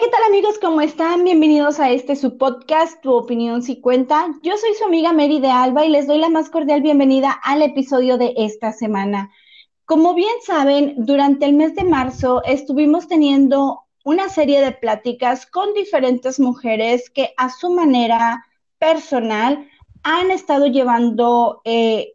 ¿qué tal amigos? ¿Cómo están? Bienvenidos a este su podcast, Tu opinión si cuenta. Yo soy su amiga Mary de Alba y les doy la más cordial bienvenida al episodio de esta semana. Como bien saben, durante el mes de marzo estuvimos teniendo una serie de pláticas con diferentes mujeres que a su manera personal han estado llevando eh,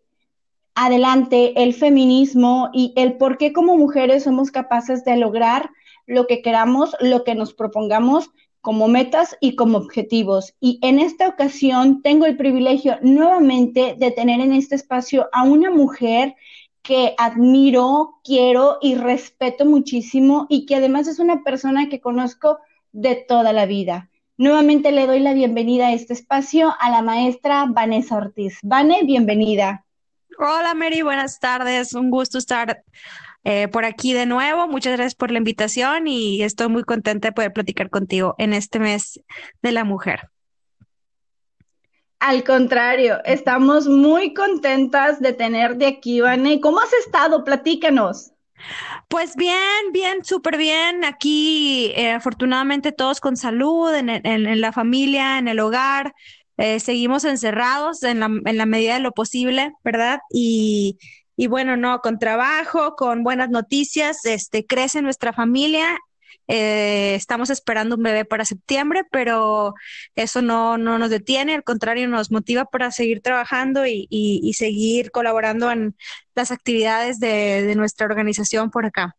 adelante el feminismo y el por qué como mujeres somos capaces de lograr lo que queramos, lo que nos propongamos como metas y como objetivos. Y en esta ocasión tengo el privilegio nuevamente de tener en este espacio a una mujer que admiro, quiero y respeto muchísimo y que además es una persona que conozco de toda la vida. Nuevamente le doy la bienvenida a este espacio a la maestra Vanessa Ortiz. Vane, bienvenida. Hola Mary, buenas tardes. Un gusto estar eh, por aquí de nuevo. Muchas gracias por la invitación y estoy muy contenta de poder platicar contigo en este mes de la mujer. Al contrario, estamos muy contentas de tenerte aquí, Vane. ¿Cómo has estado? Platícanos. Pues bien, bien, súper bien. Aquí, eh, afortunadamente, todos con salud, en, en, la familia, en el hogar. Eh, seguimos encerrados en la, en la medida de lo posible, ¿verdad? Y, y bueno, no, con trabajo, con buenas noticias, este, crece nuestra familia. Eh, estamos esperando un bebé para septiembre, pero eso no, no nos detiene, al contrario, nos motiva para seguir trabajando y, y, seguir colaborando en las actividades de, de nuestra organización por acá.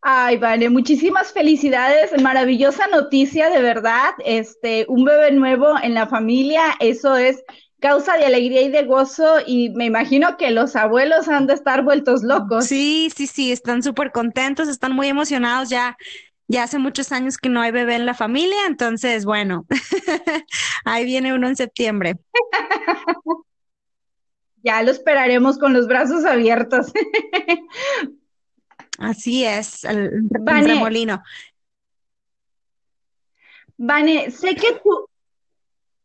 Ay, vale, muchísimas felicidades, maravillosa noticia, de verdad. Este, un bebé nuevo en la familia, eso es causa de alegría y de gozo y me imagino que los abuelos han de estar vueltos locos. Sí, sí, sí, están súper contentos, están muy emocionados ya. Ya hace muchos años que no hay bebé en la familia, entonces, bueno, ahí viene uno en septiembre. ya lo esperaremos con los brazos abiertos. Así es, el, Vane, remolino. Vane, sé que tú,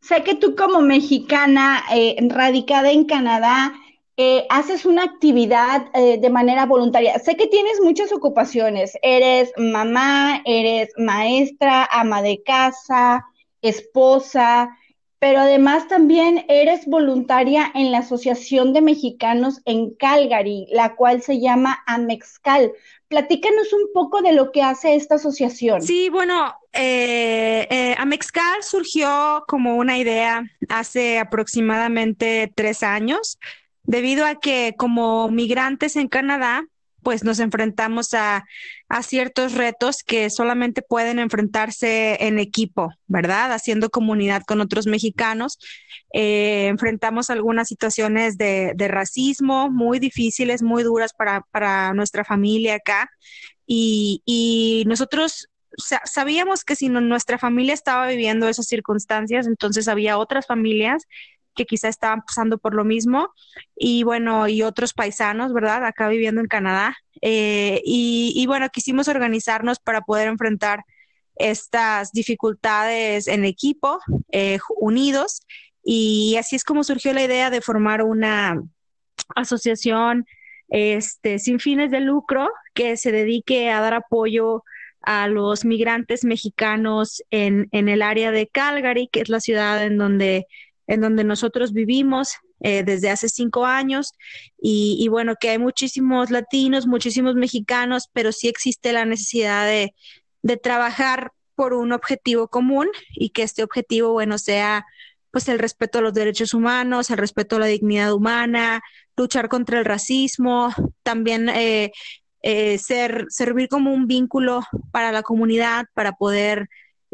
sé que tú como mexicana eh, radicada en Canadá, eh, haces una actividad eh, de manera voluntaria. Sé que tienes muchas ocupaciones. Eres mamá, eres maestra, ama de casa, esposa, pero además también eres voluntaria en la Asociación de Mexicanos en Calgary, la cual se llama Amexcal. Platícanos un poco de lo que hace esta asociación. Sí, bueno, eh, eh, Amexcal surgió como una idea hace aproximadamente tres años, debido a que como migrantes en Canadá, pues nos enfrentamos a, ciertos retos que solamente pueden enfrentarse en equipo, ¿verdad? Haciendo comunidad con otros mexicanos. Eh, enfrentamos algunas situaciones de, racismo muy difíciles, muy duras para, nuestra familia acá. Y, y nosotros sabíamos que si nuestra familia estaba viviendo esas circunstancias, entonces había otras familias que quizá estaban pasando por lo mismo y bueno, y otros paisanos, ¿verdad? Acá viviendo en Canadá. Eh, y, bueno, quisimos organizarnos para poder enfrentar estas dificultades en equipo, eh, unidos, y así es como surgió la idea de formar una asociación este, sin fines de lucro que se dedique a dar apoyo a los migrantes mexicanos en, en el área de Calgary, que es la ciudad en donde en donde nosotros vivimos eh, desde hace cinco años. Y, bueno, que hay muchísimos latinos, muchísimos mexicanos, pero sí existe la necesidad de, de trabajar por un objetivo común y que este objetivo, bueno, sea pues el respeto a los derechos humanos, el respeto a la dignidad humana, luchar contra el racismo, también eh, eh, ser, servir como un vínculo para la comunidad, para poder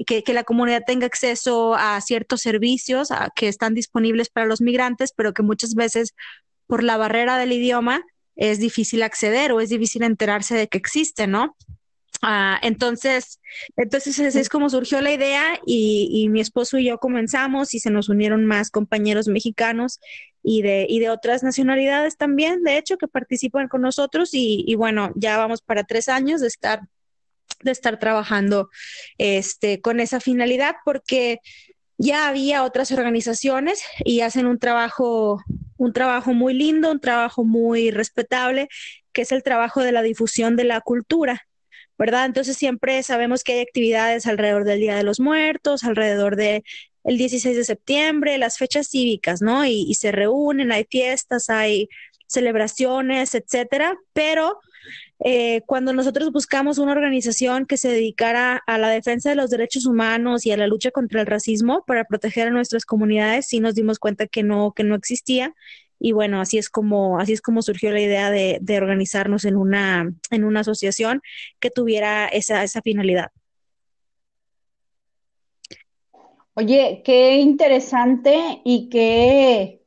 que, que, la comunidad tenga acceso a ciertos servicios que están disponibles para los migrantes, pero que muchas veces por la barrera del idioma es difícil acceder o es difícil enterarse de que existe, ¿no? Ah, entonces, entonces es como surgió la idea y, y, mi esposo y yo comenzamos y se nos unieron más compañeros mexicanos y de, y de otras nacionalidades también, de hecho, que participan con nosotros y, y bueno, ya vamos para tres años de estar de estar trabajando este, con esa finalidad porque ya había otras organizaciones y hacen un trabajo, un trabajo muy lindo, un trabajo muy respetable, que es el trabajo de la difusión de la cultura. ¿verdad? Entonces siempre sabemos que hay actividades alrededor del Día de los Muertos, alrededor de el 16 de septiembre, las fechas cívicas, ¿no? Y, y se reúnen, hay fiestas, hay celebraciones, etcétera, pero eh, cuando nosotros buscamos una organización que se dedicara a la defensa de los derechos humanos y a la lucha contra el racismo para proteger a nuestras comunidades, sí nos dimos cuenta que no, que no existía. Y bueno, así es como, así es como surgió la idea de, de organizarnos en una, en una asociación que tuviera esa, esa finalidad. Oye, qué interesante y qué,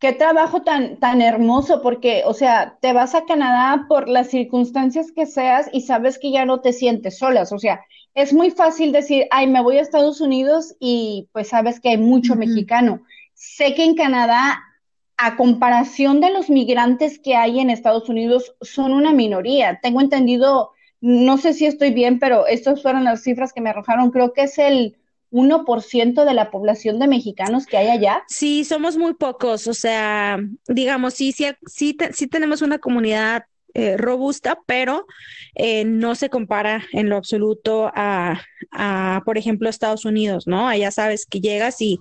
Qué trabajo tan, tan hermoso, porque, o sea, te vas a Canadá por las circunstancias que seas y sabes que ya no te sientes solas. O sea, es muy fácil decir, ay, me voy a Estados Unidos y pues sabes que hay mucho mexicano. Sé que en Canadá, a comparación de los migrantes que hay en Estados Unidos, son una minoría. Tengo entendido, no sé si estoy bien, pero estas fueron las cifras que me arrojaron. Creo que es el 1% de la población de mexicanos que hay allá? Sí, somos muy pocos, o sea, digamos, sí, sí, sí, sí tenemos una comunidad eh, robusta, pero eh, no se compara en lo absoluto a, a, por ejemplo, Estados Unidos, ¿no? Allá sabes que llegas y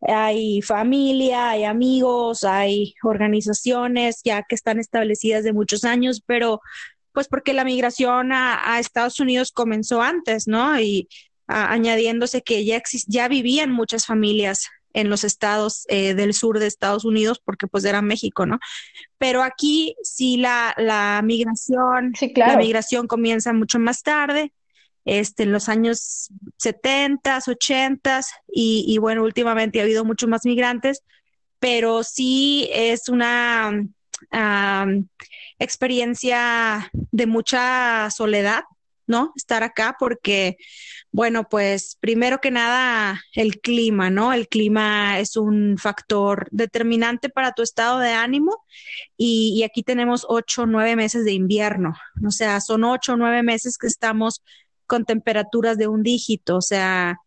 hay familia, hay amigos, hay organizaciones ya que están establecidas de muchos años, pero pues porque la migración a, a Estados Unidos comenzó antes, ¿no? Y añadiéndose que ya, ya vivían muchas familias en los estados eh, del sur de Estados Unidos, porque pues era México, ¿no? Pero aquí sí la, la migración, la migración comienza mucho más tarde, este, en los años 70, 80 y, y bueno, últimamente ha habido muchos más migrantes, pero sí es una experiencia de mucha soledad, ¿no? Estar acá porque bueno, pues primero que nada, el clima, ¿no? El clima es un factor determinante para tu estado de ánimo y, aquí tenemos ocho, nueve meses de invierno, o sea, son ocho, nueve meses que estamos con temperaturas de un dígito, o sea,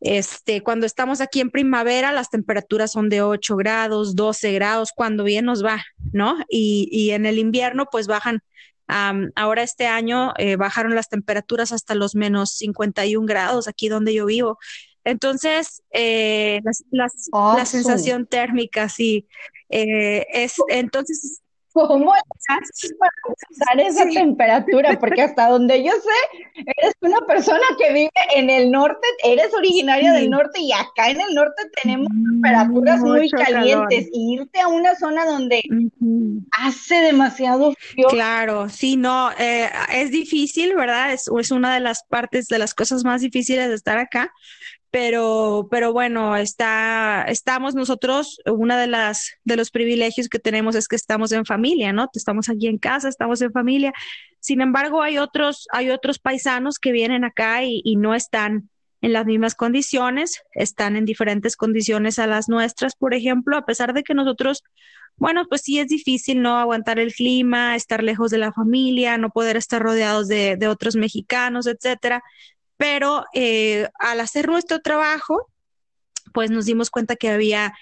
este, cuando estamos aquí en primavera, las temperaturas son de 8 grados, 12 grados, cuando bien nos va, ¿no? Y, y en el invierno, pues bajan ahora este año eh, bajaron las temperaturas hasta los menos 51 grados aquí donde yo vivo. Entonces, eh, la sensación térmica, sí, eh, es entonces ¿Cómo haces para esa temperatura? Porque hasta donde yo sé, eres una persona que vive en el norte, eres originaria del norte y acá en el norte tenemos temperaturas muy calientes. Y irte a una zona donde hace demasiado frío. Claro, sí, no, eh, es difícil, ¿verdad? Es, es una de las partes, de las cosas más difíciles de estar acá pero, pero bueno, está, estamos nosotros, una de las, de los privilegios que tenemos es que estamos en familia, ¿no? Estamos aquí en casa, estamos en familia. Sin embargo, hay otros, hay otros paisanos que vienen acá y, no están en las mismas condiciones, están en diferentes condiciones a las nuestras, por ejemplo, a pesar de que nosotros, bueno, pues sí es difícil no aguantar el clima, estar lejos de la familia, no poder estar rodeados de, de otros mexicanos, etcétera pero eh, al hacer nuestro trabajo, pues nos dimos cuenta que había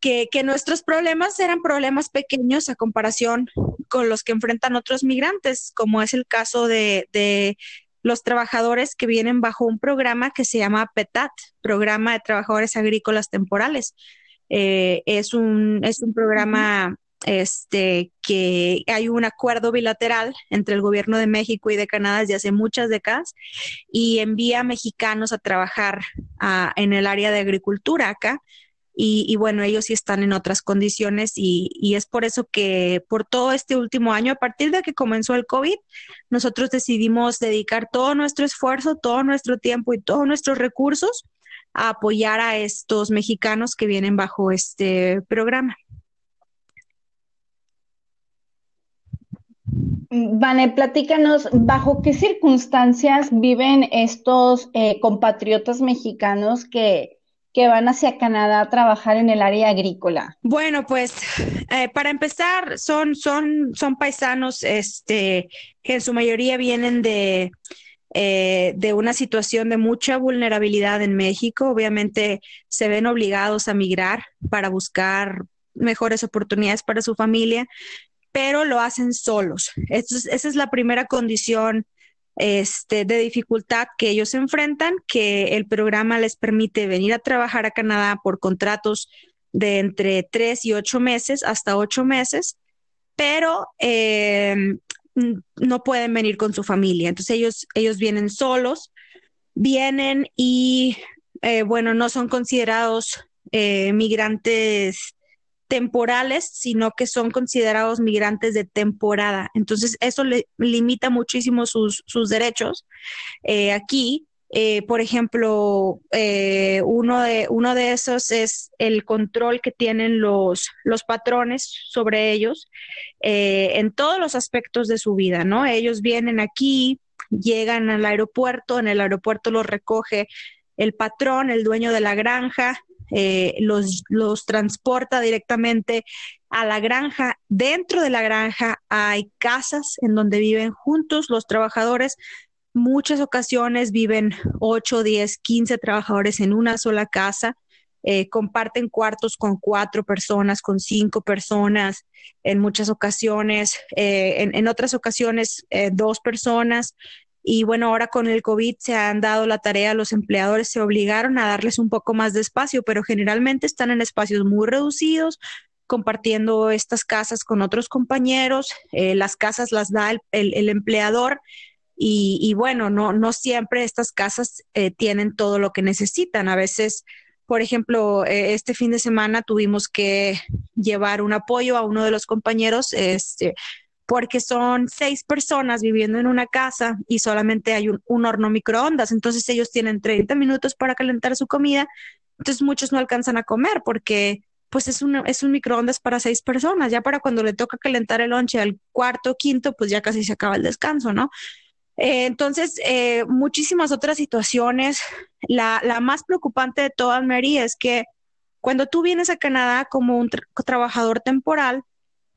que, que, nuestros problemas eran problemas pequeños a comparación con los que enfrentan otros migrantes, como es el caso de, de los trabajadores que vienen bajo un programa que se llama PETAT, Programa de Trabajadores Agrícolas Temporales. Eh, es, un, es un programa este, que hay un acuerdo bilateral entre el gobierno de México y de Canadá desde hace muchas décadas y envía mexicanos a trabajar en el área de agricultura acá. Y, bueno, ellos sí están en otras condiciones y, y, es por eso que por todo este último año, a partir de que comenzó el COVID, nosotros decidimos dedicar todo nuestro esfuerzo, todo nuestro tiempo y todos nuestros recursos a apoyar a estos mexicanos que vienen bajo este programa. Vane, platícanos, ¿bajo qué circunstancias viven estos eh, compatriotas mexicanos que, que van hacia Canadá a trabajar en el área agrícola? Bueno, pues eh, para empezar, son, son, son paisanos este, que en su mayoría vienen de, eh, de una situación de mucha vulnerabilidad en México. Obviamente se ven obligados a migrar para buscar mejores oportunidades para su familia pero lo hacen solos. esa es la primera condición este, de dificultad que ellos enfrentan, que el programa les permite venir a trabajar a Canadá por contratos de entre tres y ocho meses hasta ocho meses, pero em, no pueden venir con su familia. Entonces ellos, ellos vienen solos, vienen y, eh, bueno, no son considerados eh, migrantes temporales, sino que son considerados migrantes de temporada. Entonces, eso le limita muchísimo sus, derechos. Eh, aquí, eh, por ejemplo, eh, uno, de, uno de esos es el control que tienen los, los patrones sobre ellos en todos los aspectos de su vida, ¿no? Ellos vienen aquí, llegan al aeropuerto, en el aeropuerto los recoge el patrón, el dueño de la granja, eh, los, los transporta directamente a la granja. Dentro de la granja hay casas en donde viven juntos los trabajadores. Muchas ocasiones viven 8, 10, 15 trabajadores en una sola casa. Eh, comparten cuartos con cuatro personas, con cinco personas, en muchas ocasiones, eh, en, en, otras ocasiones dos personas. Y bueno, ahora con el COVID se han dado la tarea, los empleadores se obligaron a darles un poco más de espacio, pero generalmente están en espacios muy reducidos, compartiendo estas casas con otros compañeros. Eh, las casas las da el, empleador. Y, bueno, no, no siempre estas casas eh, tienen todo lo que necesitan. A veces, por ejemplo, eh, este fin de semana tuvimos que llevar un apoyo a uno de los compañeros, este, porque son seis personas viviendo en una casa y solamente hay un, horno microondas. Entonces ellos tienen 30 minutos para calentar su comida. Entonces muchos no alcanzan a comer porque pues es un, es un microondas para seis personas. Ya para cuando le toca calentar el lonche al cuarto quinto, pues ya casi se acaba el descanso, ¿no? Eh, entonces, eh, muchísimas otras situaciones. La, la, más preocupante de todas, Mary, es que cuando tú vienes a Canadá como un trabajador temporal,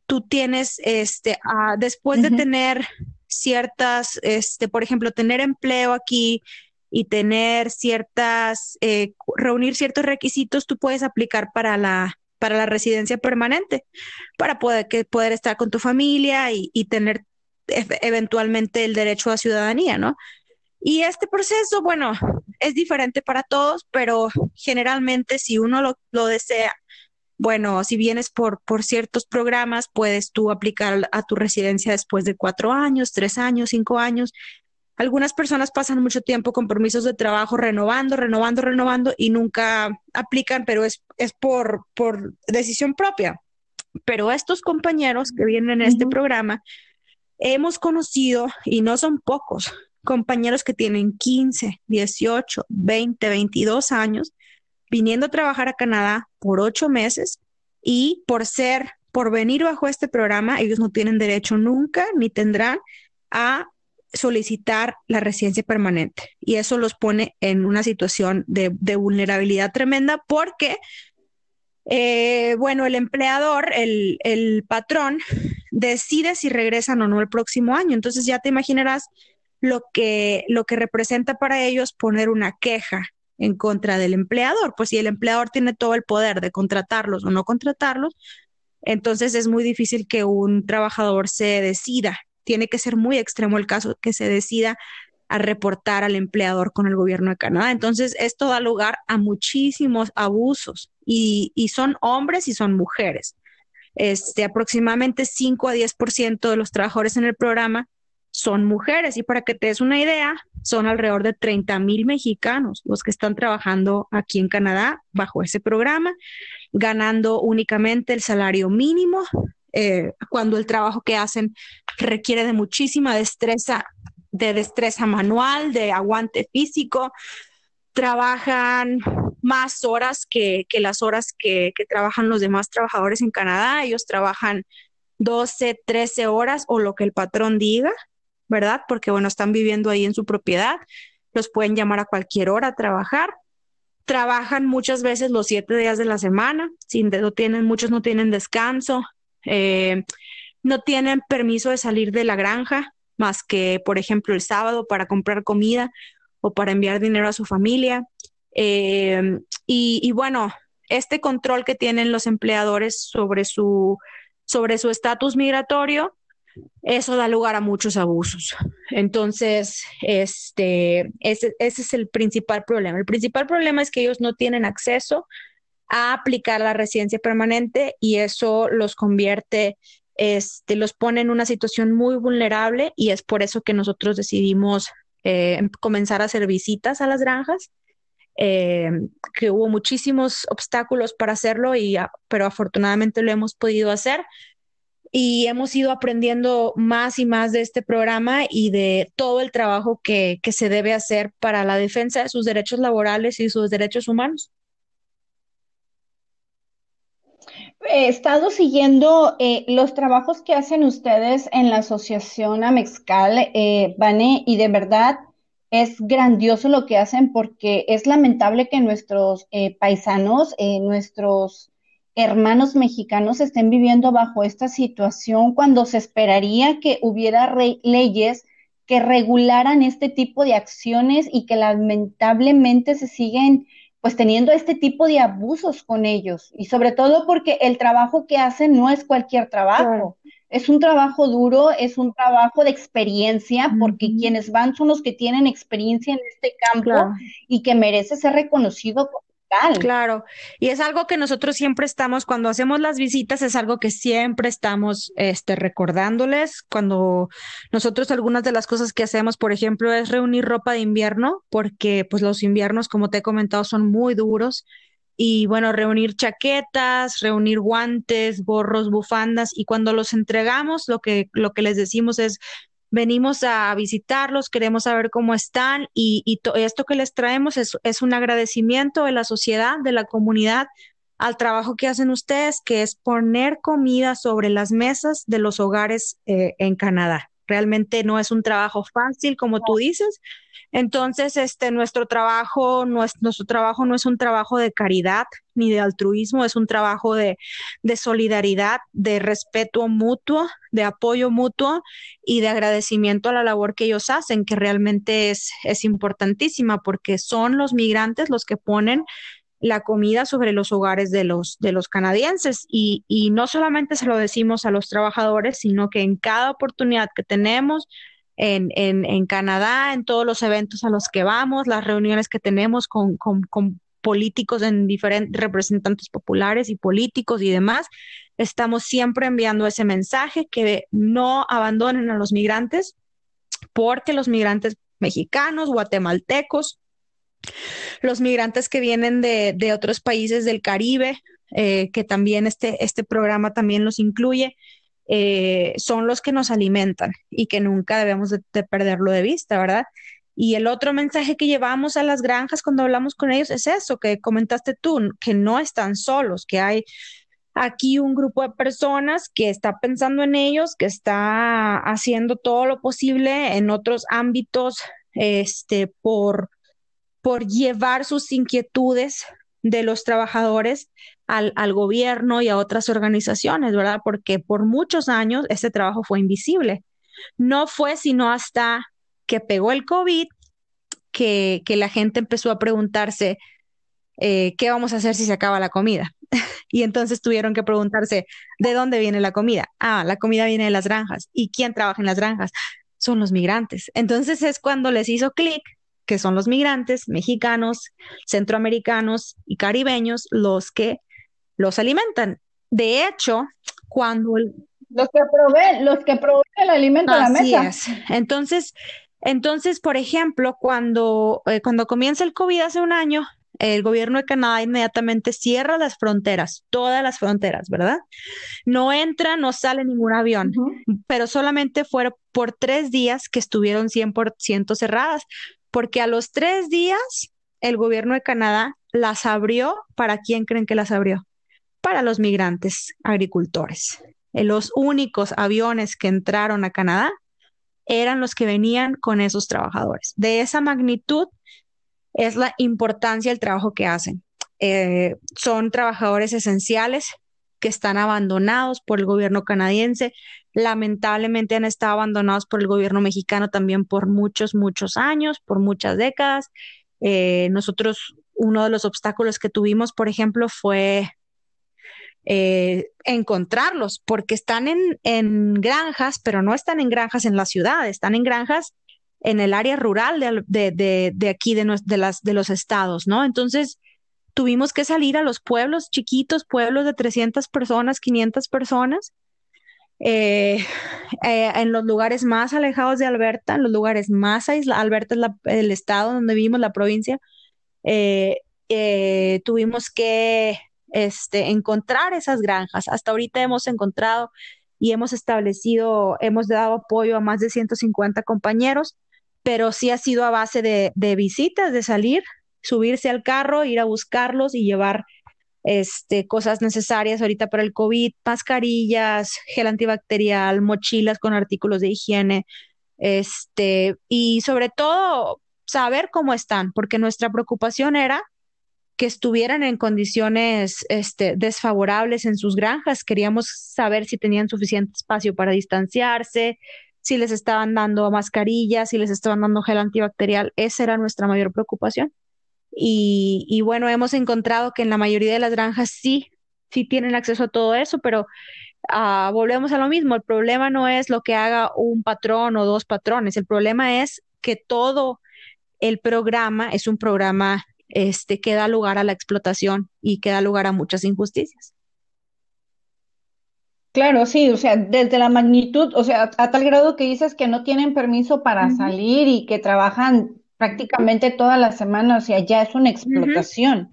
tú tienes, este, ah, después de tener ciertas, este, por ejemplo, tener empleo aquí y tener ciertas, eh, reunir ciertos requisitos, tú puedes aplicar para la, para la residencia permanente, para poder, que, poder estar con tu familia y, y tener eventualmente el derecho a ciudadanía, ¿no? Y este proceso, bueno, es diferente para todos, pero generalmente si uno lo, lo desea bueno, si vienes por, por ciertos programas, puedes tú aplicar a tu residencia después de cuatro años, tres años, cinco años. Algunas personas pasan mucho tiempo con permisos de trabajo renovando, renovando, renovando y nunca aplican, pero es, es por, por decisión propia. Pero estos compañeros que vienen en este programa, hemos conocido, y no son pocos, compañeros que tienen 15, 18, 20, 22 años viniendo a trabajar a Canadá por ocho meses y por ser, por venir bajo este programa, ellos no tienen derecho nunca ni tendrán a solicitar la residencia permanente. Y eso los pone en una situación de, vulnerabilidad tremenda porque, eh, bueno, el empleador, el, el patrón, decide si regresan o no el próximo año. Entonces ya te imaginarás lo que, lo que representa para ellos poner una queja en contra del empleador. Pues si el empleador tiene todo el poder de contratarlos o no contratarlos, entonces es muy difícil que un trabajador se decida. Tiene que ser muy extremo el caso que se decida a reportar al empleador con el gobierno de Canadá. Entonces, esto da lugar a muchísimos abusos y, y son hombres y son mujeres. Este, aproximadamente 5 a 10% de los trabajadores en el programa son mujeres. Y para que te des una idea, son alrededor de 30 mil mexicanos los que están trabajando aquí en Canadá bajo ese programa, ganando únicamente el salario mínimo, eh, cuando el trabajo que hacen requiere de muchísima destreza, de destreza manual, de aguante físico. Trabajan más horas que, que las horas que, que trabajan los demás trabajadores en Canadá. Ellos trabajan 12, 13 horas o lo que el patrón diga ¿verdad? Porque, bueno, están viviendo ahí en su propiedad, los pueden llamar a cualquier hora a trabajar. Trabajan muchas veces los siete días de la semana, sin, no tienen, muchos no tienen descanso, eh, no tienen permiso de salir de la granja, más que, por ejemplo, el sábado para comprar comida o para enviar dinero a su familia. Eh, y, y, bueno, este control que tienen los empleadores sobre su sobre su estatus migratorio eso da lugar a muchos abusos. Entonces, este, ese, ese, es el principal problema. El principal problema es que ellos no tienen acceso a aplicar la residencia permanente y eso los convierte, este, los pone en una situación muy vulnerable y es por eso que nosotros decidimos eh, comenzar a hacer visitas a las granjas. Eh, que hubo muchísimos obstáculos para hacerlo, y, pero afortunadamente lo hemos podido hacer y hemos ido aprendiendo más y más de este programa y de todo el trabajo que, que se debe hacer para la defensa de sus derechos laborales y sus derechos humanos. He estado siguiendo eh, los trabajos que hacen ustedes en la Asociación Amexcal, eh, y de verdad es grandioso lo que hacen porque es lamentable que nuestros eh, paisanos, eh, nuestros hermanos mexicanos estén viviendo bajo esta situación cuando se esperaría que hubiera leyes que regularan este tipo de acciones y que lamentablemente se siguen pues teniendo este tipo de abusos con ellos y sobre todo porque el trabajo que hacen no es cualquier trabajo. Es un trabajo duro, es un trabajo de experiencia, porque quienes van son los que tienen experiencia en este campo y que merece ser reconocido como Claro, y es algo que nosotros siempre estamos, cuando hacemos las visitas, es algo que siempre estamos este, recordándoles. Cuando nosotros algunas de las cosas que hacemos, por ejemplo, es reunir ropa de invierno, porque pues los inviernos, como te he comentado, son muy duros y bueno, reunir chaquetas, reunir guantes, gorros, bufandas y cuando los entregamos lo que, lo que les decimos es venimos a visitarlos, queremos saber cómo están y, y esto que les traemos es, un agradecimiento de la sociedad, de la comunidad al trabajo que hacen ustedes, que es poner comida sobre las mesas de los hogares eh, en Canadá. Realmente no es un trabajo fácil, como tú dices, entonces, este, nuestro trabajo, nuestro, trabajo no es un trabajo de caridad ni de altruismo, es un trabajo de, de solidaridad, de respeto mutuo, de apoyo mutuo y de agradecimiento a la labor que ellos hacen, que realmente es, es importantísima porque son los migrantes los que ponen la comida sobre los hogares de los, de los canadienses. Y, y no solamente se lo decimos a los trabajadores, sino que en cada oportunidad que tenemos, en, en, en, Canadá, en todos los eventos a los que vamos, las reuniones que tenemos con, con, con políticos en diferentes representantes populares y políticos y demás, estamos siempre enviando ese mensaje que no abandonen a los migrantes porque los migrantes mexicanos, guatemaltecos, los migrantes que vienen de, de otros países del Caribe, eh, que también este, este programa también los incluye, eh, son los que nos alimentan y que nunca debemos de, perderlo de vista, ¿verdad? Y el otro mensaje que llevamos a las granjas cuando hablamos con ellos es eso, que comentaste tú, que no están solos, que hay aquí un grupo de personas que está pensando en ellos, que está haciendo todo lo posible en otros ámbitos, este, por, por llevar sus inquietudes de los trabajadores al, al, gobierno y a otras organizaciones, ¿verdad? Porque por muchos años este trabajo fue invisible. No fue sino hasta que pegó el COVID que, que la gente empezó a preguntarse, eh, ¿qué vamos a hacer si se acaba la comida? y entonces tuvieron que preguntarse, ¿de dónde viene la comida? Ah, la comida viene de las granjas. ¿Y quién trabaja en las granjas? Son los migrantes. Entonces es cuando les hizo clic que son los migrantes mexicanos, centroamericanos y caribeños los que los alimentan. De hecho, cuando... Los que proveen, los que proveen el alimento a la mesa. Es. Entonces, entonces, por ejemplo, cuando, eh, cuando comienza el COVID hace un año, el gobierno de Canadá inmediatamente cierra las fronteras, todas las fronteras, ¿verdad? No entra, no sale ningún avión, pero solamente fueron por tres días que estuvieron 100% cerradas, porque a los tres días el gobierno de Canadá las abrió. ¿Para quién creen que las abrió? Para los migrantes agricultores. Eh, los únicos aviones que entraron a Canadá eran los que venían con esos trabajadores. De esa magnitud es la importancia del trabajo que hacen. Eh, son trabajadores esenciales que están abandonados por el gobierno canadiense. Lamentablemente han estado abandonados por el gobierno mexicano también por muchos, muchos años, por muchas décadas. Eh, nosotros, uno de los obstáculos que tuvimos, por ejemplo, fue eh, encontrarlos, porque están en, en, granjas, pero no están en granjas en la ciudad, están en granjas en el área rural de, de, de, aquí, de, de, los estados, ¿no? Entonces, tuvimos que salir a los pueblos chiquitos, pueblos de 300 personas, 500 personas, eh, eh, en los lugares más alejados de Alberta, en los lugares más aislados, Alberta es el estado donde vivimos, la provincia, eh, tuvimos que este, encontrar esas granjas. Hasta ahorita hemos encontrado y hemos establecido, hemos dado apoyo a más de 150 compañeros, pero sí ha sido a base de, de visitas, de salir, subirse al carro, ir a buscarlos y llevar este, cosas necesarias ahorita para el COVID, mascarillas, gel antibacterial, mochilas con artículos de higiene, este, y sobre todo saber cómo están, porque nuestra preocupación era que estuvieran en condiciones este, desfavorables en sus granjas. Queríamos saber si tenían suficiente espacio para distanciarse, si les estaban dando mascarillas, si les estaban dando gel antibacterial. Esa era nuestra mayor preocupación. Y, bueno, hemos encontrado que en la mayoría de las granjas sí, sí tienen acceso a todo eso, pero ah, volvemos a lo mismo. El problema no es lo que haga un patrón o dos patrones. El problema es que todo el programa es un programa este, que da lugar a la explotación y que da lugar a muchas injusticias. Claro, sí, o sea, desde la magnitud, o sea, a tal grado que dices que no tienen permiso para salir y que trabajan prácticamente toda la semana, o sea, ya es una explotación,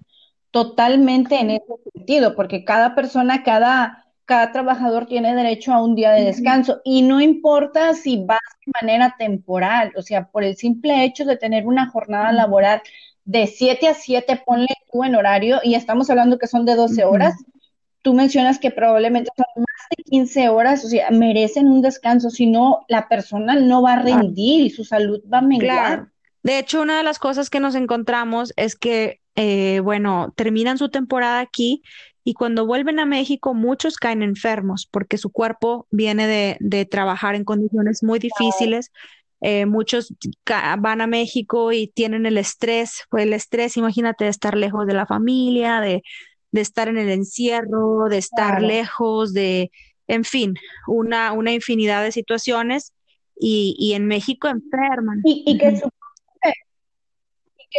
totalmente en ese sentido, porque cada persona, cada, cada trabajador tiene derecho a un día de descanso y no importa si vas de manera temporal, o sea, por el simple hecho de tener una jornada laboral de 7 a 7, ponle tú en horario, y estamos hablando que son de 12 horas, tú mencionas que probablemente son más de 15 horas, o sea, merecen un descanso, si no, la persona no va a rendir y su salud va a menguar. De hecho, una de las cosas que nos encontramos es que, eh, bueno, terminan su temporada aquí y cuando vuelven a México muchos caen enfermos porque su cuerpo viene de, trabajar en condiciones muy difíciles. Eh, muchos van a México y tienen el estrés, pues el estrés, imagínate, de estar lejos de la familia, de, estar en el encierro, de estar lejos, de, en fin, una, una infinidad de situaciones y, en México enferman. Y, y que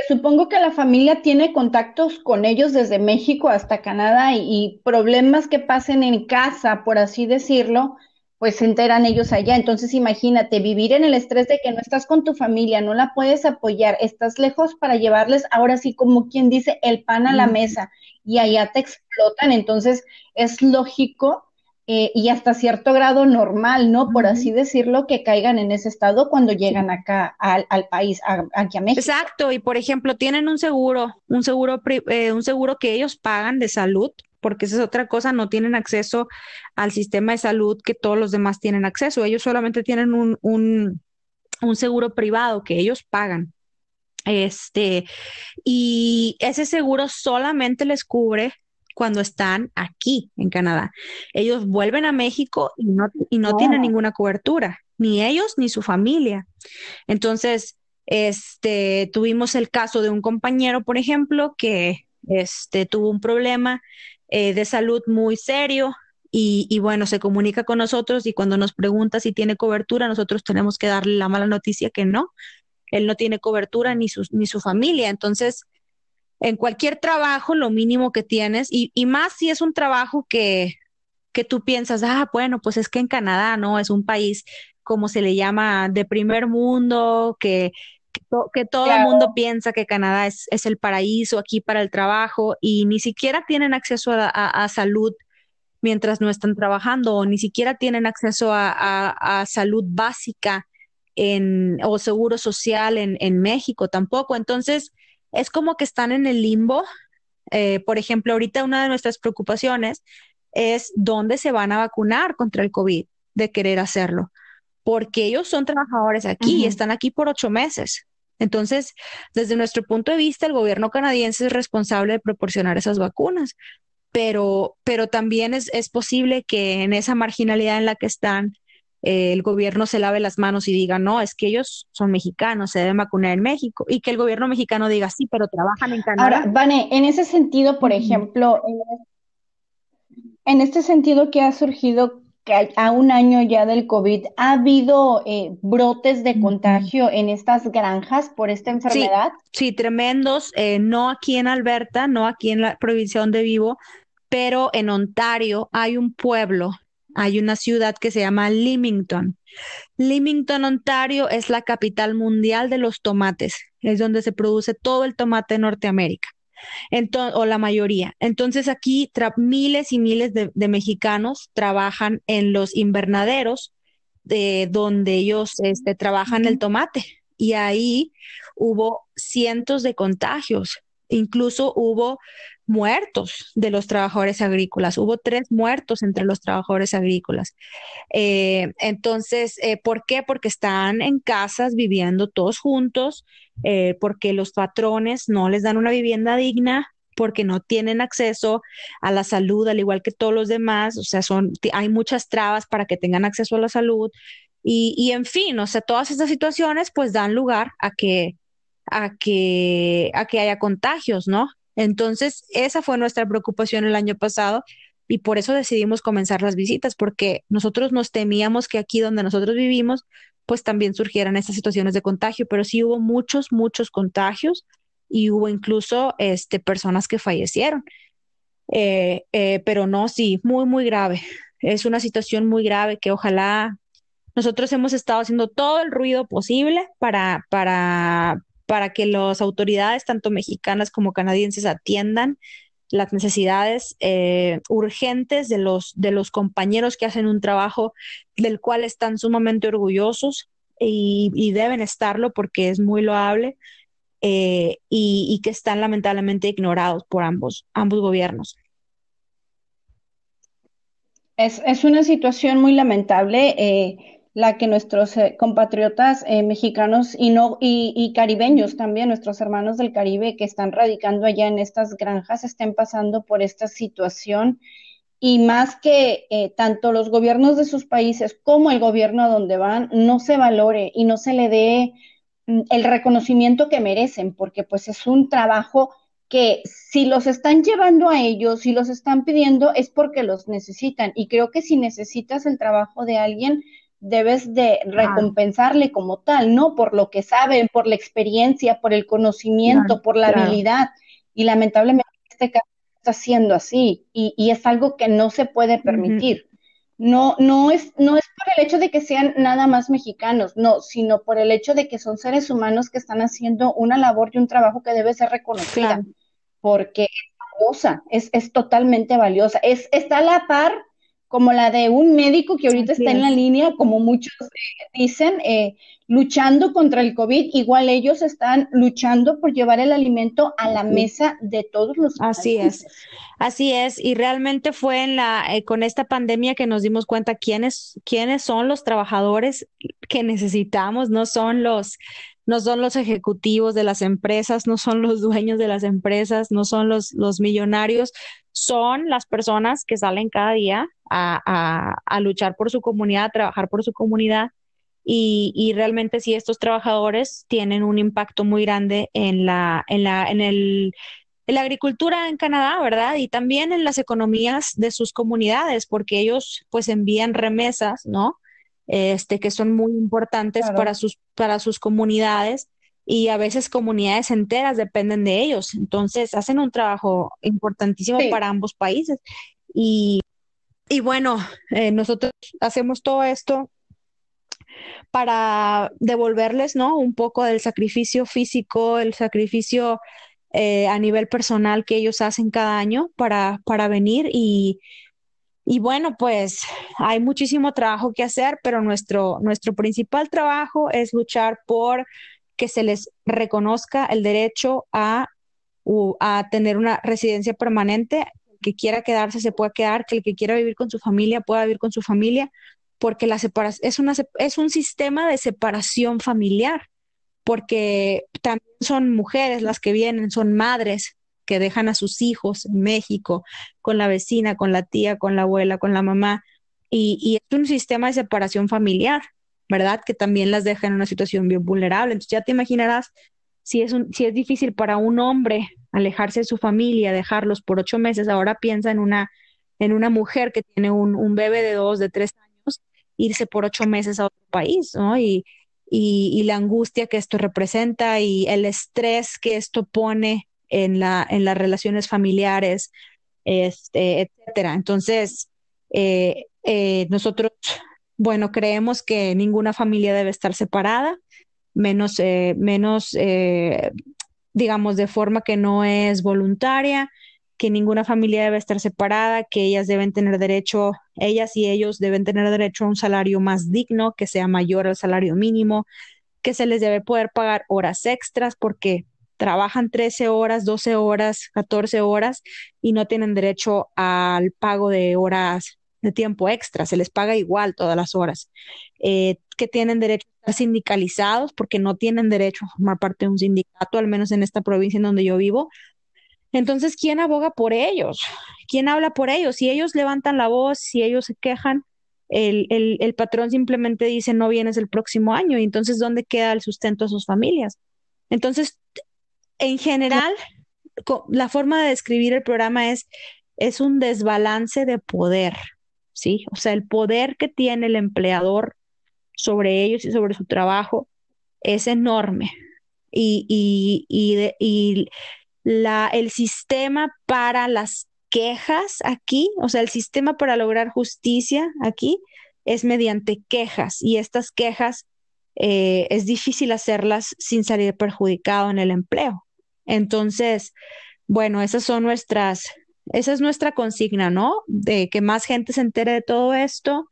supongo que la familia tiene contactos con ellos desde México hasta Canadá y, problemas que pasen en casa, por así decirlo, pues se enteran ellos allá. Entonces imagínate vivir en el estrés de que no estás con tu familia, no la puedes apoyar, estás lejos para llevarles ahora sí como quien dice el pan a la mesa y allá te explotan. Entonces es lógico eh, y hasta cierto grado normal, ¿no? Por así decirlo, que caigan en ese estado cuando llegan acá al, país, aquí a México. Exacto, y por ejemplo, tienen un seguro, un seguro, eh, un seguro que ellos pagan de salud, porque esa es otra cosa, no tienen acceso al sistema de salud que todos los demás tienen acceso, ellos solamente tienen un, un, un seguro privado que ellos pagan. Este, y ese seguro solamente les cubre cuando están aquí en Canadá. Ellos vuelven a México y no, y no tienen ninguna cobertura, ni ellos ni su familia. Entonces, este, tuvimos el caso de un compañero, por ejemplo, que este, tuvo un problema eh, de salud muy serio, y, y, bueno, se comunica con nosotros y cuando nos pregunta si tiene cobertura, nosotros tenemos que darle la mala noticia que no, él no tiene cobertura ni su, ni su familia. Entonces, en cualquier trabajo, lo mínimo que tienes, y, y más si es un trabajo que, que tú piensas, ah, bueno, pues es que en Canadá, ¿no? Es un país, como se le llama, de primer mundo, que, que, todo el mundo piensa que Canadá es, es, el paraíso aquí para el trabajo y ni siquiera tienen acceso a, a, salud mientras no están trabajando o ni siquiera tienen acceso a, a salud básica en, o seguro social en, en México tampoco. Entonces, es como que están en el limbo. Eh, por ejemplo, ahorita una de nuestras preocupaciones es dónde se van a vacunar contra el COVID, de querer hacerlo, porque ellos son trabajadores aquí y están aquí por ocho meses. Entonces, desde nuestro punto de vista, el gobierno canadiense es responsable de proporcionar esas vacunas, pero, pero también es, es posible que en esa marginalidad en la que están, eh, el gobierno se lave las manos y diga, no, es que ellos son mexicanos, se deben vacunar en México, y que el gobierno mexicano diga, sí, pero trabajan en Canadá. Ahora, Vane, en ese sentido, por ejemplo, En este sentido que ha surgido que a un año ya del COVID, ¿ha habido eh, brotes de contagio en estas granjas por esta enfermedad? Sí, tremendos, eh, no aquí en Alberta, no aquí en la provincia donde vivo, pero en Ontario hay un pueblo, hay una ciudad que se llama Leamington. Leamington, Ontario es la capital mundial de los tomates, es donde se produce todo el tomate en Norteamérica o la mayoría. Entonces aquí miles y miles de, mexicanos trabajan en los invernaderos de donde ellos este, trabajan el tomate y ahí hubo cientos de contagios. Incluso hubo muertos de los trabajadores agrícolas. Hubo tres muertos entre los trabajadores agrícolas. Eh, entonces, eh, ¿por qué? Porque están en casas viviendo todos juntos, eh, porque los patrones no les dan una vivienda digna, porque no tienen acceso a la salud, al igual que todos los demás. O sea, son, hay muchas trabas para que tengan acceso a la salud. Y, y en fin, o sea, todas estas situaciones pues dan lugar a que, a que, a que haya contagios, ¿no? Entonces, esa fue nuestra preocupación el año pasado y por eso decidimos comenzar las visitas, porque nosotros nos temíamos que aquí donde nosotros vivimos, pues también surgieran estas situaciones de contagio, pero sí hubo muchos, muchos contagios y hubo incluso este, personas que fallecieron. Eh, eh, pero no, sí, muy, muy grave. Es una situación muy grave que ojalá nosotros hemos estado haciendo todo el ruido posible para, para, para que las autoridades, tanto mexicanas como canadienses, atiendan las necesidades eh, urgentes de los, de los compañeros que hacen un trabajo del cual están sumamente orgullosos y, deben estarlo porque es muy loable eh, y, que están lamentablemente ignorados por ambos, ambos gobiernos. Es, es una situación muy lamentable. Eh, la que nuestros eh, compatriotas eh, mexicanos y, no, y, caribeños también, nuestros hermanos del Caribe que están radicando allá en estas granjas, estén pasando por esta situación y más que eh, tanto los gobiernos de sus países como el gobierno a donde van no se valore y no se le dé mm, el reconocimiento que merecen, porque pues es un trabajo que si los están llevando a ellos, si los están pidiendo, es porque los necesitan. Y creo que si necesitas el trabajo de alguien, debes de recompensarle como tal, ¿no? Por lo que saben, por la experiencia, por el conocimiento, por la habilidad. Y lamentablemente este caso está siendo así. Y, y es algo que no se puede permitir. No, no es, no es por el hecho de que sean nada más mexicanos, no, sino por el hecho de que son seres humanos que están haciendo una labor y un trabajo que debe ser reconocida, porque es valiosa, es, es totalmente valiosa, es, está a la par como la de un médico que ahorita está en la línea, como muchos eh, dicen, eh, luchando contra el COVID, igual ellos están luchando por llevar el alimento a la mesa de todos los Así es, así es, y realmente fue en la, eh, con esta pandemia que nos dimos cuenta quiénes, quiénes son los trabajadores que necesitamos, no son los no son los ejecutivos de las empresas, no son los dueños de las empresas, no son los, los millonarios, son las personas que salen cada día a, a, luchar por su comunidad, a trabajar por su comunidad. Y, y, realmente sí, estos trabajadores tienen un impacto muy grande en la, en la, en el, en la agricultura en Canadá, ¿verdad? Y también en las economías de sus comunidades, porque ellos pues envían remesas, ¿no? Este, que son muy importantes para sus, para sus comunidades y a veces comunidades enteras dependen de ellos. Entonces hacen un trabajo importantísimo para ambos países. Y, y bueno, eh, nosotros hacemos todo esto para devolverles, ¿no? Un poco del sacrificio físico, el sacrificio eh, a nivel personal que ellos hacen cada año para, para venir y, y bueno, pues hay muchísimo trabajo que hacer, pero nuestro, nuestro principal trabajo es luchar por que se les reconozca el derecho a, a tener una residencia permanente, que quiera quedarse se pueda quedar, que el que quiera vivir con su familia pueda vivir con su familia, porque la separación es, una, es un sistema de separación familiar, porque también son mujeres las que vienen, son madres que dejan a sus hijos en México con la vecina, con la tía, con la abuela, con la mamá, y, es un sistema de separación familiar. ¿verdad? Que también las deja en una situación bien vulnerable. Entonces ya te imaginarás si es, un, si es difícil para un hombre alejarse de su familia, dejarlos por ocho meses, ahora piensa en una, en una mujer que tiene un, bebé de dos, de tres años, irse por ocho meses a otro país, ¿no? Y, y, la angustia que esto representa y el estrés que esto pone en, la, en las relaciones familiares, este, etcétera. Entonces, eh, eh, nosotros, bueno, creemos que ninguna familia debe estar separada, menos, eh, menos digamos, de forma que no es voluntaria, que ninguna familia debe estar separada, que ellas deben tener derecho, ellas y ellos deben tener derecho a un salario más digno, que sea mayor al salario mínimo, que se les debe poder pagar horas extras porque trabajan 13 horas, 12 horas, 14 horas y no tienen derecho al pago de horas de tiempo extra, se les paga igual todas las horas, eh, que tienen derecho a estar sindicalizados porque no tienen derecho a formar parte de un sindicato, al menos en esta provincia en donde yo vivo, entonces, ¿quién aboga por ellos? ¿Quién habla por ellos? Si ellos levantan la voz, si ellos se quejan, el, el, patrón simplemente dice no vienes el próximo año y entonces ¿dónde queda el sustento a sus familias? Entonces, en general, la forma de describir el programa es, es un desbalance de poder, ¿sí? O sea, el poder que tiene el empleador sobre ellos y sobre su trabajo es enorme. Y, y, y, la, el sistema para las quejas aquí, o sea, el sistema para lograr justicia aquí es mediante quejas y estas quejas eh, es difícil hacerlas sin salir perjudicado en el empleo. Entonces, bueno, esas son nuestras, esa es nuestra consigna, ¿no? De que más gente se entere de todo esto,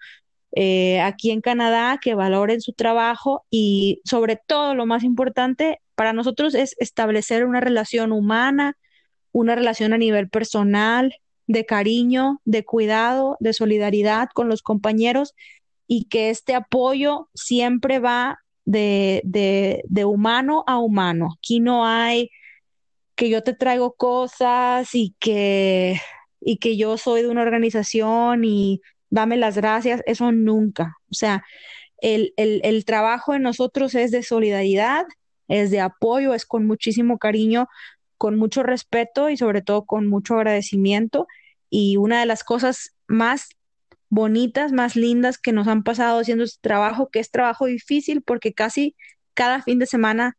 eh, aquí en Canadá, que valoren su trabajo y sobre todo, lo más importante, para nosotros es establecer una relación humana, una relación a nivel personal, de cariño, de cuidado, de solidaridad con los compañeros y que este apoyo siempre va de, de, humano a humano. Aquí no hay que yo te traigo cosas y que, y que yo soy de una organización y dame las gracias, eso nunca. O sea, el, el, el trabajo en nosotros es de solidaridad, es de apoyo, es con muchísimo cariño, con mucho respeto y sobre todo con mucho agradecimiento. Y una de las cosas más bonitas, más lindas que nos han pasado haciendo este trabajo, que es trabajo difícil porque casi cada fin de semana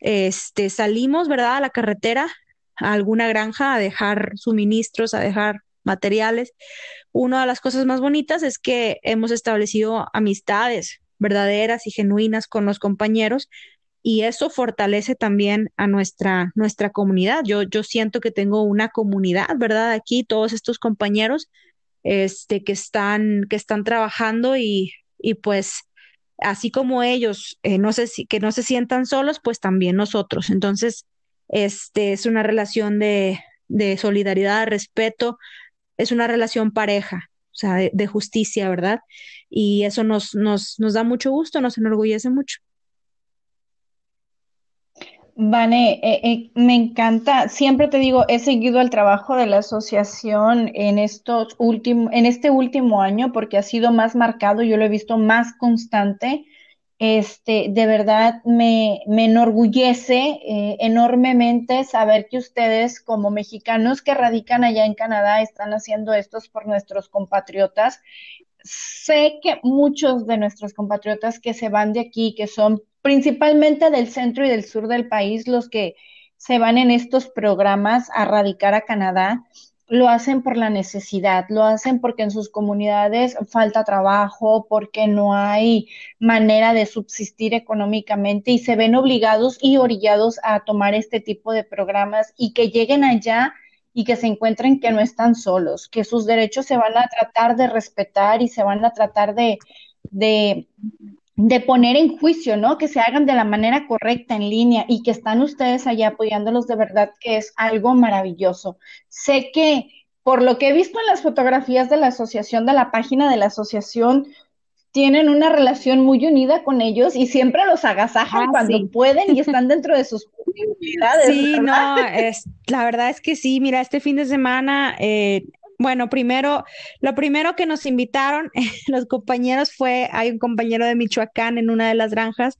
este, salimos, ¿verdad?, a la carretera, a alguna granja, a dejar suministros, a dejar materiales. Una de las cosas más bonitas es que hemos establecido amistades verdaderas y genuinas con los compañeros y eso fortalece también a nuestra, nuestra comunidad. Yo, yo siento que tengo una comunidad, ¿verdad? Aquí todos estos compañeros este, que, están, que están trabajando y, y pues así como ellos eh, no si, que no se sientan solos, pues también nosotros. Entonces, este es una relación de, de solidaridad, respeto, es una relación pareja, o sea, de, de justicia, ¿verdad? Y eso nos, nos, nos da mucho gusto, nos enorgullece mucho. Vane, eh, eh, me encanta, siempre te digo, he seguido el trabajo de la asociación en estos últimos, en este último año porque ha sido más marcado, yo lo he visto más constante. Este, de verdad me, me enorgullece eh, enormemente saber que ustedes, como mexicanos que radican allá en Canadá, están haciendo esto por nuestros compatriotas. Sé que muchos de nuestros compatriotas que se van de aquí, que son principalmente del centro y del sur del país, los que se van en estos programas a radicar a Canadá, lo hacen por la necesidad, lo hacen porque en sus comunidades falta trabajo, porque no hay manera de subsistir económicamente y se ven obligados y orillados a tomar este tipo de programas y que lleguen allá y que se encuentren que no están solos, que sus derechos se van a tratar de respetar y se van a tratar de, de de poner en juicio, ¿no? Que se hagan de la manera correcta en línea y que están ustedes allá apoyándolos de verdad, que es algo maravilloso. Sé que por lo que he visto en las fotografías de la asociación, de la página de la asociación, tienen una relación muy unida con ellos y siempre los agasajan ah, cuando pueden y están dentro de sus posibilidades. Sí, no, es, la verdad es que sí, mira, este fin de semana eh, bueno, primero, lo primero que nos invitaron los compañeros fue, hay un compañero de Michoacán en una de las granjas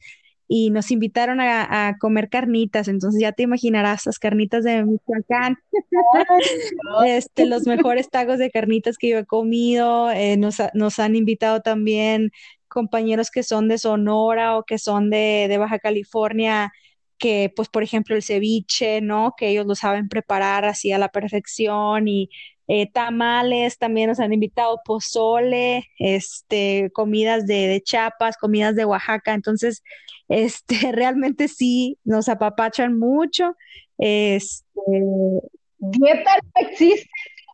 y nos invitaron a, comer carnitas, entonces ya te imaginarás las carnitas de Michoacán, este, los mejores tacos de carnitas que yo he comido, eh, nos, nos, han invitado también compañeros que son de Sonora o que son de, de Baja California, que pues por ejemplo el ceviche, ¿no? Que ellos lo saben preparar así a la perfección y eh, tamales, también nos han invitado pozole, este, comidas de, de Chiapas, comidas de Oaxaca, entonces, este, realmente sí, nos apapachan mucho. Este, Dieta no existe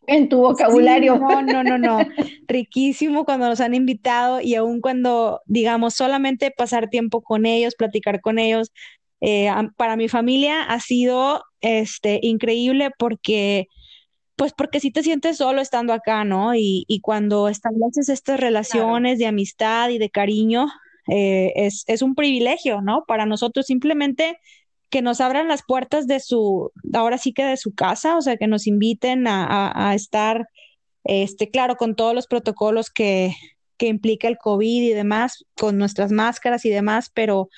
en tu vocabulario. no, no, no, no. Riquísimo cuando nos han invitado y aún cuando, digamos, solamente pasar tiempo con ellos, platicar con ellos, eh, para mi familia ha sido este, increíble porque pues porque si te sientes solo estando acá, ¿no? Y, y cuando estableces estas relaciones de amistad y de cariño, eh, es, es, un privilegio, ¿no? Para nosotros simplemente que nos abran las puertas de su, ahora sí que de su casa, o sea, que nos inviten a, a, estar, este, claro, con todos los protocolos que, que implica el COVID y demás, con nuestras máscaras y demás, pero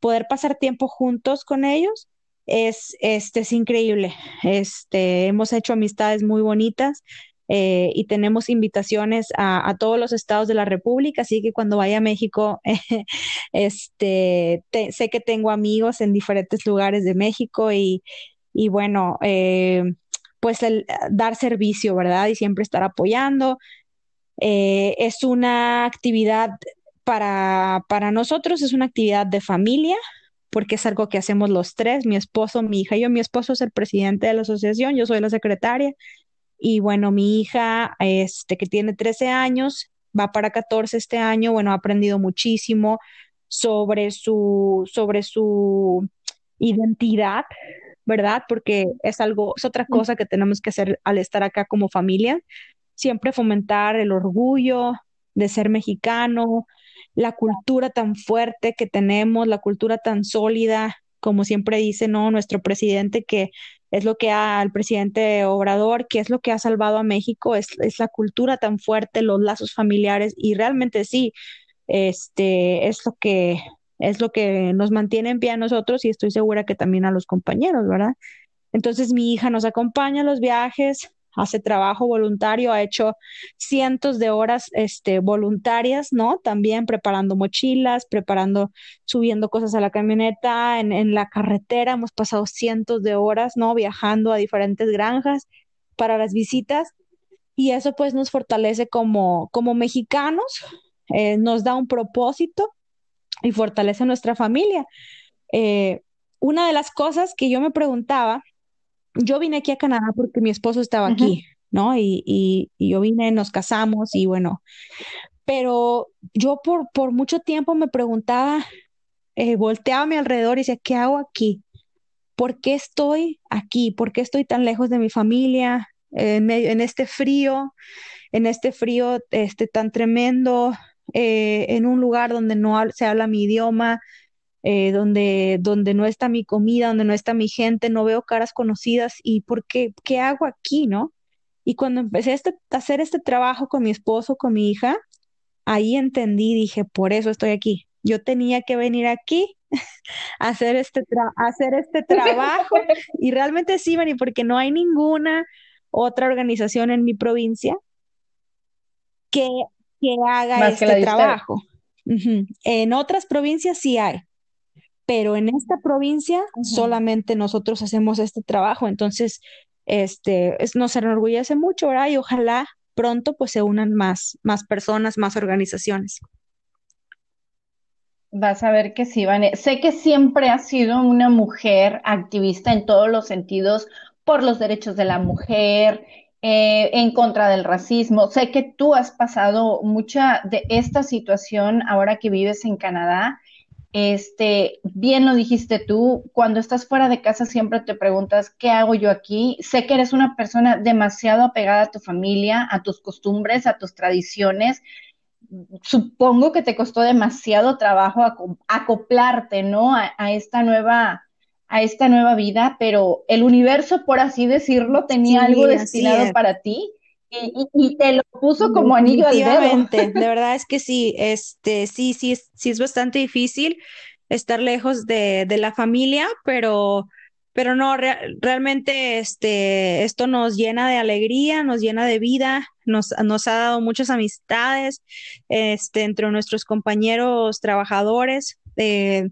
poder pasar tiempo juntos con ellos es, este, es increíble. Este, hemos hecho amistades muy bonitas eh, y tenemos invitaciones a, todos los estados de la República, así que cuando vaya a México, este, sé que tengo amigos en diferentes lugares de México y, y bueno, eh, pues el dar servicio, ¿verdad? Y siempre estar apoyando. Eh, es una actividad para, para nosotros, es una actividad de familia, porque es algo que hacemos los tres, mi esposo, mi hija y yo. Mi esposo es el presidente de la asociación, yo soy la secretaria. Y bueno, mi hija, este, que tiene 13 años, va para 14 este año, bueno, ha aprendido muchísimo sobre su, sobre su identidad, ¿verdad? Porque es algo, es otra cosa que tenemos que hacer al estar acá como familia, siempre fomentar el orgullo de ser mexicano, la cultura tan fuerte que tenemos, la cultura tan sólida, como siempre dice, ¿no? Nuestro presidente, que es lo que ha, el presidente Obrador, que es lo que ha salvado a México, es, es la cultura tan fuerte, los lazos familiares, y realmente sí, este, es lo que, es lo que nos mantiene en pie a nosotros y estoy segura que también a los compañeros, ¿verdad? Entonces mi hija nos acompaña a los viajes, hace trabajo voluntario, ha hecho cientos de horas este, voluntarias, ¿no? También preparando mochilas, preparando, subiendo cosas a la camioneta, en, en la carretera, hemos pasado cientos de horas, ¿no? Viajando a diferentes granjas para las visitas y eso pues nos fortalece como, como mexicanos, eh, nos da un propósito y fortalece nuestra familia. Eh, una de las cosas que yo me preguntaba yo vine aquí a Canadá porque mi esposo estaba aquí, ¿no? Y, y, yo vine, nos casamos y bueno, pero yo por, por mucho tiempo me preguntaba, eh, volteaba a mi alrededor y decía, ¿qué hago aquí? ¿Por qué estoy aquí? ¿Por qué estoy tan lejos de mi familia? En, en este frío, en este frío este, tan tremendo, eh, en un lugar donde no se habla mi idioma, eh, donde, donde no está mi comida, donde no está mi gente, no veo caras conocidas y ¿por qué? ¿Qué hago aquí, no? Y cuando empecé este, a hacer este trabajo con mi esposo, con mi hija, ahí entendí, dije, por eso estoy aquí. Yo tenía que venir aquí a hacer este, hacer este trabajo y realmente sí, Mari, porque no hay ninguna otra organización en mi provincia que, que haga este trabajo. En otras provincias sí hay, pero en esta provincia solamente nosotros hacemos este trabajo, entonces este es, nos enorgullece mucho, ¿verdad? Y ojalá pronto pues se unan más, más personas, más organizaciones. Vas a ver que sí, Vane. Sé que siempre has sido una mujer activista en todos los sentidos por los derechos de la mujer, eh, en contra del racismo. Sé que tú has pasado mucha de esta situación ahora que vives en Canadá este, bien lo dijiste tú, cuando estás fuera de casa siempre te preguntas, ¿qué hago yo aquí? Sé que eres una persona demasiado apegada a tu familia, a tus costumbres, a tus tradiciones. Supongo que te costó demasiado trabajo acoplarte, ¿no? A, esta nueva a esta nueva vida, pero el universo, por así decirlo, tenía algo destinado para ti y, te lo puso como anillo al dedo. de verdad es que sí, este, sí, sí, sí es bastante difícil. estar lejos de, de la familia, pero pero no, realmente este, esto nos llena de alegría, nos llena de vida, nos, nos ha dado muchas amistades este, entre nuestros compañeros trabajadores. Eh,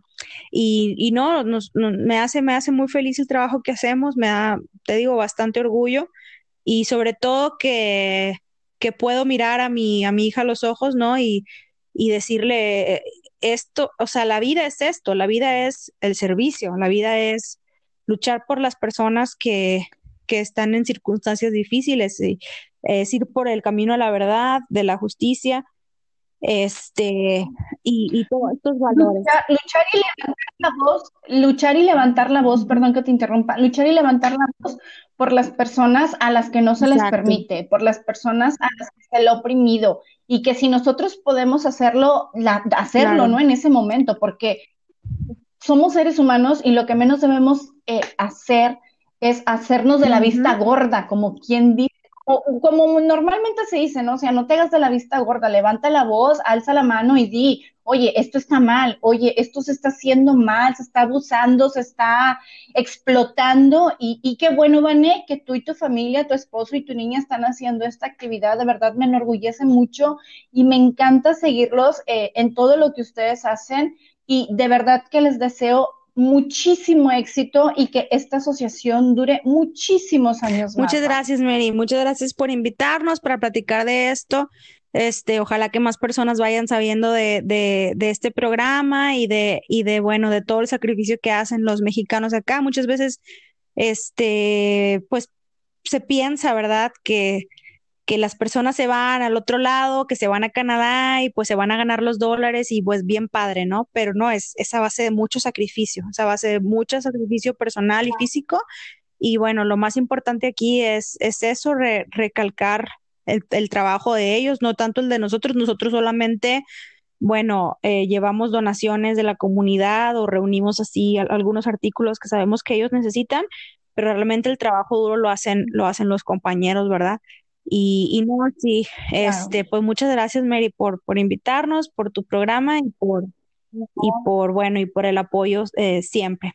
y, y, no, nos, me, hace, me hace muy feliz el trabajo que hacemos, me da, te digo, bastante orgullo y sobre todo que, que puedo mirar a mi, a mi hija a los ojos, ¿no? Y, y decirle esto, o sea, la vida es esto, la vida es el servicio, la vida es luchar por las personas que, que están en circunstancias difíciles, y, es ir por el camino a la verdad, de la justicia, este, y, y todos estos valores. Luchar, y levantar la voz, luchar y levantar la voz, perdón que te interrumpa, luchar y levantar la voz por las personas a las que no se les permite, por las personas a las que se le ha oprimido, y que si nosotros podemos hacerlo, hacerlo, ¿no? En ese momento, porque somos seres humanos y lo que menos debemos eh, hacer es hacernos de la vista gorda, como quien dice, como normalmente se dice, ¿no? O sea, no te hagas de la vista gorda, levanta la voz, alza la mano y di, oye, esto está mal, oye, esto se está haciendo mal, se está abusando, se está explotando y, y qué bueno, Vané, que tú y tu familia, tu esposo y tu niña están haciendo esta actividad, de verdad me enorgullece mucho y me encanta seguirlos eh, en todo lo que ustedes hacen y de verdad que les deseo muchísimo éxito y que esta asociación dure muchísimos años Muchas gracias, Mary. Muchas gracias por invitarnos para platicar de esto. Este, ojalá que más personas vayan sabiendo de, de, de, este programa y de, y de, bueno, de todo el sacrificio que hacen los mexicanos acá. Muchas veces, este, pues se piensa, ¿verdad? Que, que las personas se van al otro lado, que se van a Canadá y pues se van a ganar los dólares y pues bien padre, ¿no? Pero no, es esa base de mucho sacrificio, esa base de mucho sacrificio personal y físico. Y bueno, lo más importante aquí es, es eso, recalcar el, trabajo de ellos, no tanto el de nosotros, nosotros solamente, bueno, eh, llevamos donaciones de la comunidad o reunimos así algunos artículos que sabemos que ellos necesitan, pero realmente el trabajo duro lo hacen, lo hacen los compañeros, ¿verdad? Y, y no, sí, este, pues muchas gracias, Mary, por, por invitarnos, por tu programa y por, y por, bueno, y por el apoyo eh, siempre.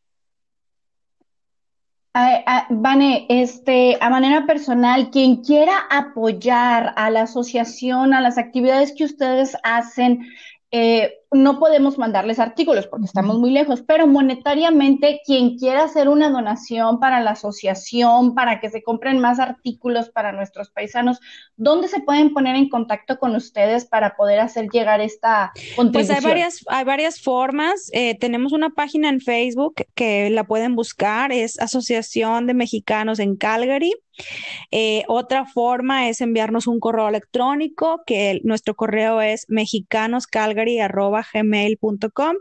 Vane, este, a manera personal, quien quiera apoyar a la asociación, a las actividades que ustedes hacen, eh, no podemos mandarles artículos porque estamos muy lejos, pero monetariamente quien quiera hacer una donación para la asociación, para que se compren más artículos para nuestros paisanos, ¿dónde se pueden poner en contacto con ustedes para poder hacer llegar esta contribución? Pues hay varias, hay varias formas. Eh, tenemos una página en Facebook que la pueden buscar, es Asociación de Mexicanos en Calgary. Eh, otra forma es enviarnos un correo electrónico, que nuestro correo es mexicanoscalgary.gmail.com.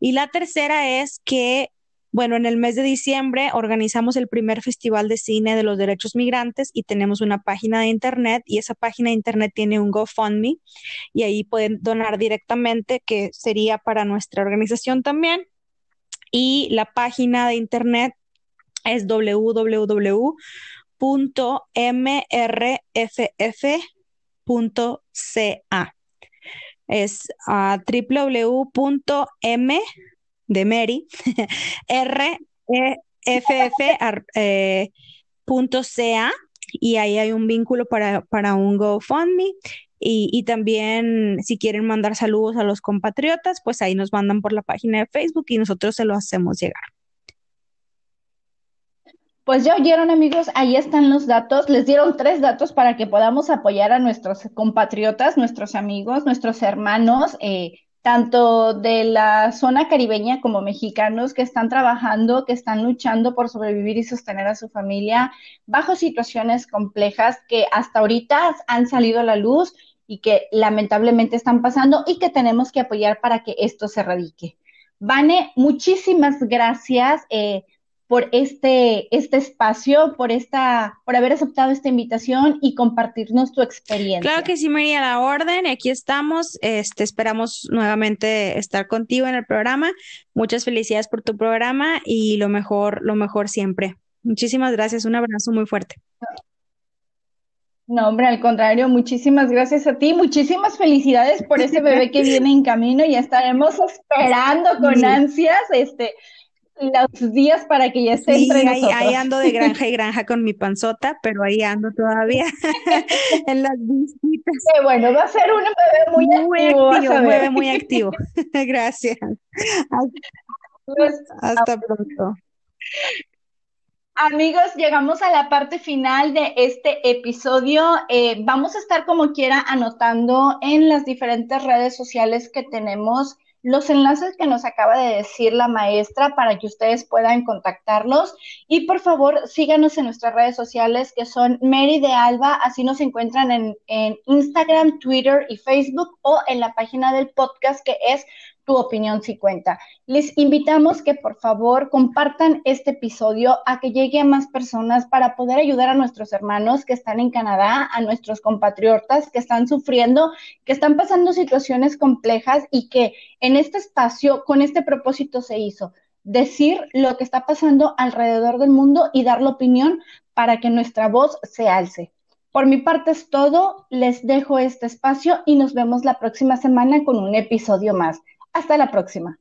Y la tercera es que, bueno, en el mes de diciembre organizamos el primer Festival de Cine de los Derechos Migrantes y tenemos una página de internet y esa página de internet tiene un GoFundMe y ahí pueden donar directamente, que sería para nuestra organización también. Y la página de internet es www .mrff.ca. Es uh, www.m de Mary, r e eh, y ahí hay un vínculo para, para un GoFundMe. Y, y, también si quieren mandar saludos a los compatriotas, pues ahí nos mandan por la página de Facebook y nosotros se lo hacemos llegar. Pues ya oyeron amigos, ahí están los datos. Les dieron tres datos para que podamos apoyar a nuestros compatriotas, nuestros amigos, nuestros hermanos, eh, tanto de la zona caribeña como mexicanos que están trabajando, que están luchando por sobrevivir y sostener a su familia bajo situaciones complejas que hasta ahorita han salido a la luz y que lamentablemente están pasando y que tenemos que apoyar para que esto se radique. Vane, muchísimas gracias. Eh, por este, este espacio, por, esta, por haber aceptado esta invitación y compartirnos tu experiencia. Claro que sí, María, la orden, aquí estamos, este, esperamos nuevamente estar contigo en el programa. Muchas felicidades por tu programa y lo mejor, lo mejor siempre. Muchísimas gracias, un abrazo muy fuerte. No, hombre, al contrario, muchísimas gracias a ti, muchísimas felicidades por ese bebé que viene en camino y estaremos esperando con ansias este los días para que ya esté entre ahí, ahí, ando de granja y granja con mi panzota, pero ahí ando todavía en las visitas. Qué bueno, va a ser un bebé muy, activo. un bebé muy activo. Gracias. Pues, hasta pronto. Amigos, llegamos a la parte final de este episodio. Eh, vamos a estar como quiera anotando en las diferentes redes sociales que tenemos los enlaces que nos acaba de decir la maestra para que ustedes puedan contactarlos. Y por favor, síganos en nuestras redes sociales que son Mary de Alba, así nos encuentran en, en Instagram, Twitter y Facebook o en la página del podcast que es tu opinión si cuenta. Les invitamos que por favor compartan este episodio a que llegue a más personas para poder ayudar a nuestros hermanos que están en Canadá, a nuestros compatriotas que están sufriendo, que están pasando situaciones complejas y que en este espacio, con este propósito se hizo, decir lo que está pasando alrededor del mundo y dar la opinión para que nuestra voz se alce. Por mi parte es todo, les dejo este espacio y nos vemos la próxima semana con un episodio más. Hasta la próxima.